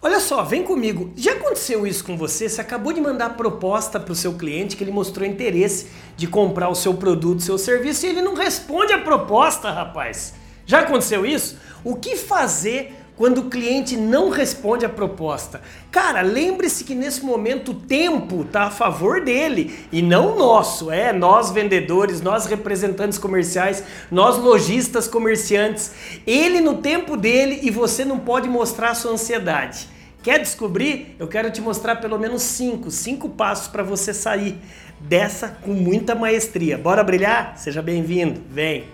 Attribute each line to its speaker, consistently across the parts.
Speaker 1: Olha só, vem comigo. Já aconteceu isso com você? Você acabou de mandar proposta para o seu cliente que ele mostrou interesse de comprar o seu produto, seu serviço e ele não responde a proposta, rapaz. Já aconteceu isso? O que fazer quando o cliente não responde a proposta? Cara, lembre-se que nesse momento o tempo está a favor dele e não nosso, é nós vendedores, nós representantes comerciais, nós lojistas comerciantes. Ele no tempo dele e você não pode mostrar sua ansiedade. Quer descobrir? Eu quero te mostrar pelo menos cinco, cinco passos para você sair dessa com muita maestria. Bora brilhar? Seja bem-vindo. Vem.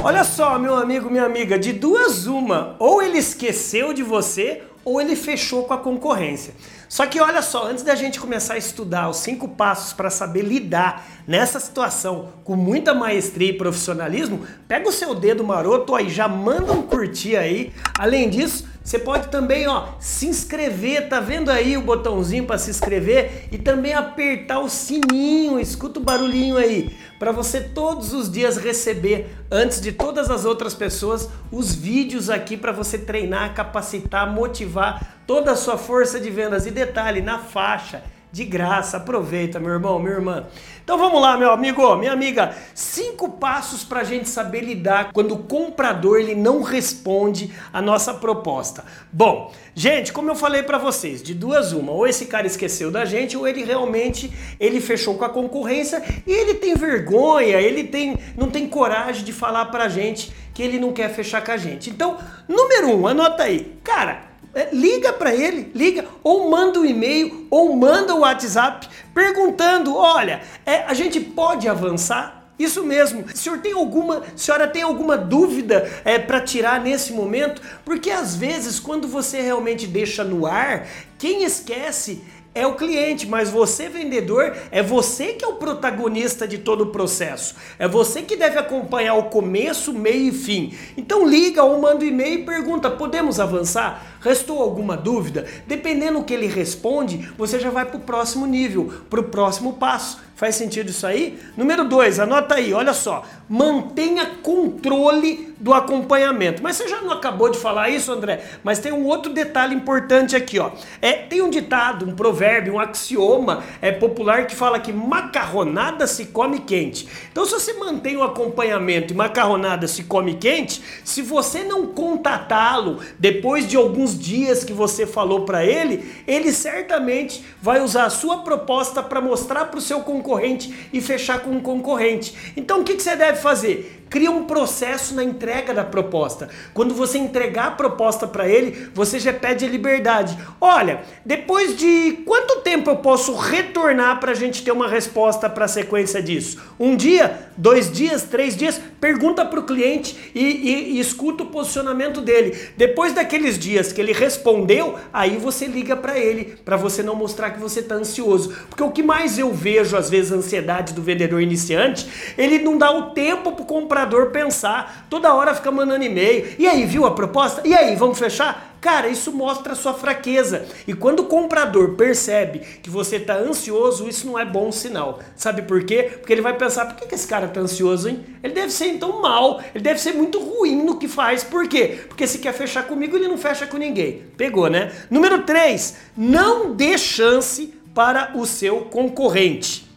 Speaker 1: Olha só, meu amigo, minha amiga, de duas uma, ou ele esqueceu de você ou ele fechou com a concorrência. Só que olha só, antes da gente começar a estudar os cinco passos para saber lidar nessa situação com muita maestria e profissionalismo, pega o seu dedo maroto aí, já manda um curtir aí. Além disso, você pode também, ó, se inscrever, tá vendo aí o botãozinho para se inscrever? E também apertar o sininho, escuta o barulhinho aí, para você todos os dias receber antes de todas as outras pessoas os vídeos aqui para você treinar, capacitar, motivar toda a sua força de vendas. E detalhe na faixa de graça. Aproveita, meu irmão, minha irmã. Então vamos lá, meu amigo, minha amiga. Cinco passos para a gente saber lidar quando o comprador ele não responde a nossa proposta. Bom, gente, como eu falei para vocês, de duas uma, ou esse cara esqueceu da gente, ou ele realmente ele fechou com a concorrência e ele tem vergonha, ele tem não tem coragem de falar para a gente que ele não quer fechar com a gente. Então, número um, anota aí, cara é, liga para ele, liga, ou manda um e-mail, ou manda o um WhatsApp perguntando: olha, é, a gente pode avançar? Isso mesmo. Senhor tem alguma, senhora tem alguma dúvida é, para tirar nesse momento? Porque às vezes, quando você realmente deixa no ar, quem esquece é o cliente, mas você, vendedor, é você que é o protagonista de todo o processo. É você que deve acompanhar o começo, meio e fim. Então liga ou manda um e-mail e pergunta: podemos avançar? Restou alguma dúvida? Dependendo do que ele responde, você já vai para o próximo nível, para o próximo passo. Faz sentido isso aí? Número dois, anota aí, olha só. Mantenha controle do acompanhamento. Mas você já não acabou de falar isso, André? Mas tem um outro detalhe importante aqui, ó. É, tem um ditado, um provérbio, um axioma é, popular que fala que macarronada se come quente. Então, se você mantém o acompanhamento e macarronada se come quente, se você não contatá-lo depois de alguns dias que você falou para ele, ele certamente vai usar a sua proposta para mostrar para o seu concorrente e fechar com um concorrente. Então o que, que você deve fazer? Cria um processo na entrega da proposta. Quando você entregar a proposta para ele, você já pede a liberdade. Olha, depois de quanto tempo eu posso retornar para a gente ter uma resposta para a sequência disso? Um dia, dois dias, três dias? Pergunta para o cliente e, e, e escuta o posicionamento dele. Depois daqueles dias que ele respondeu, aí você liga para ele, para você não mostrar que você está ansioso. Porque o que mais eu vejo, às vezes, a ansiedade do vendedor iniciante, ele não dá o tempo para comprar comprador pensar. Toda hora fica mandando e-mail. E aí, viu a proposta? E aí, vamos fechar? Cara, isso mostra a sua fraqueza. E quando o comprador percebe que você está ansioso, isso não é bom sinal. Sabe por quê? Porque ele vai pensar: por que, esse cara está ansioso, hein? Ele deve ser então mal, ele deve ser muito ruim no que faz. Por quê? Porque se quer fechar comigo, ele não fecha com ninguém. Pegou, né? Número 3, não dê chance para o seu concorrente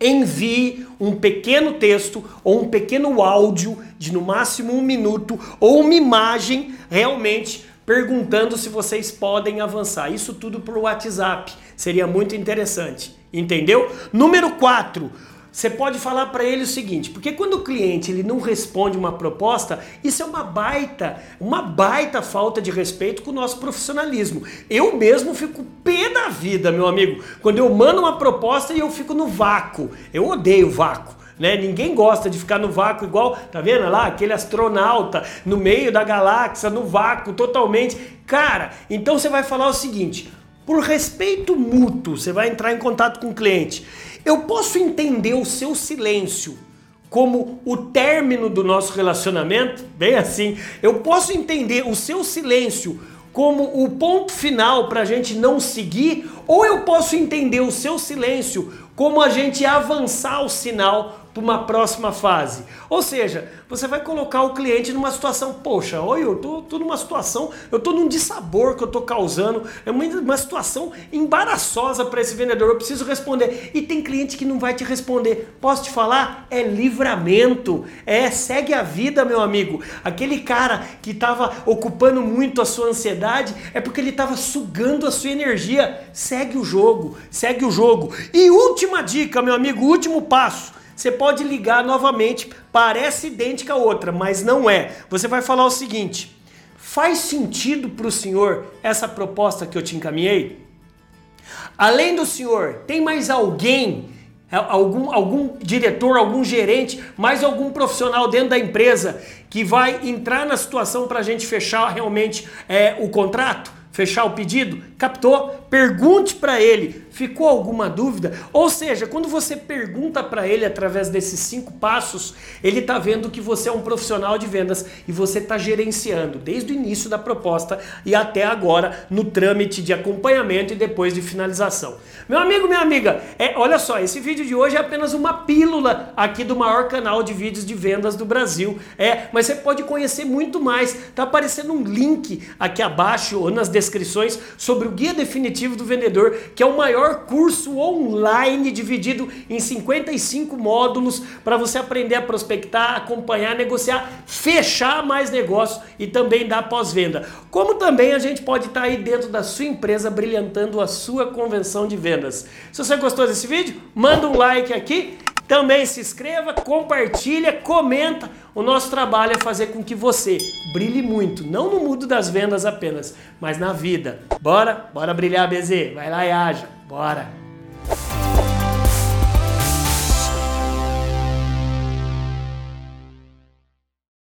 Speaker 1: envie um pequeno texto ou um pequeno áudio de no máximo um minuto ou uma imagem realmente perguntando se vocês podem avançar. Isso tudo por WhatsApp. Seria muito interessante. Entendeu? Número 4 você pode falar para ele o seguinte, porque quando o cliente ele não responde uma proposta, isso é uma baita, uma baita falta de respeito com o nosso profissionalismo. Eu mesmo fico pé da vida, meu amigo, quando eu mando uma proposta e eu fico no vácuo. Eu odeio vácuo. Né? Ninguém gosta de ficar no vácuo igual, tá vendo lá, aquele astronauta no meio da galáxia, no vácuo totalmente. Cara, então você vai falar o seguinte: por respeito mútuo, você vai entrar em contato com o cliente. Eu posso entender o seu silêncio como o término do nosso relacionamento, bem assim. Eu posso entender o seu silêncio como o ponto final para a gente não seguir, ou eu posso entender o seu silêncio como a gente avançar o sinal para uma próxima fase. Ou seja, você vai colocar o cliente numa situação, poxa, oi, eu tô, tô numa situação, eu tô num dissabor que eu tô causando, é uma, uma situação embaraçosa para esse vendedor, eu preciso responder. E tem cliente que não vai te responder. Posso te falar? É livramento, é segue a vida, meu amigo. Aquele cara que estava ocupando muito a sua ansiedade é porque ele estava sugando a sua energia. Segue o jogo, segue o jogo. E última dica, meu amigo, último passo. Você pode ligar novamente, parece idêntica a outra, mas não é. Você vai falar o seguinte: faz sentido para o senhor essa proposta que eu te encaminhei? Além do senhor, tem mais alguém, algum, algum diretor, algum gerente, mais algum profissional dentro da empresa que vai entrar na situação para a gente fechar realmente é, o contrato? Fechar o pedido? Captou? Pergunte para ele Ficou alguma dúvida? Ou seja, quando você pergunta para ele através desses cinco passos, ele está vendo que você é um profissional de vendas e você está gerenciando desde o início da proposta e até agora no trâmite de acompanhamento e depois de finalização. Meu amigo, minha amiga, é, olha só, esse vídeo de hoje é apenas uma pílula aqui do maior canal de vídeos de vendas do Brasil. É, mas você pode conhecer muito mais. Tá aparecendo um link aqui abaixo ou nas descrições sobre o guia definitivo do vendedor, que é o maior curso online dividido em 55 módulos para você aprender a prospectar, acompanhar, negociar, fechar mais negócio e também dar pós-venda. Como também a gente pode estar tá aí dentro da sua empresa brilhantando a sua convenção de vendas. Se você gostou desse vídeo, manda um like aqui. Também se inscreva, compartilha, comenta. O nosso trabalho é fazer com que você brilhe muito, não no mundo das vendas apenas, mas na vida. Bora? Bora brilhar, BZ. Vai lá e haja. Bora!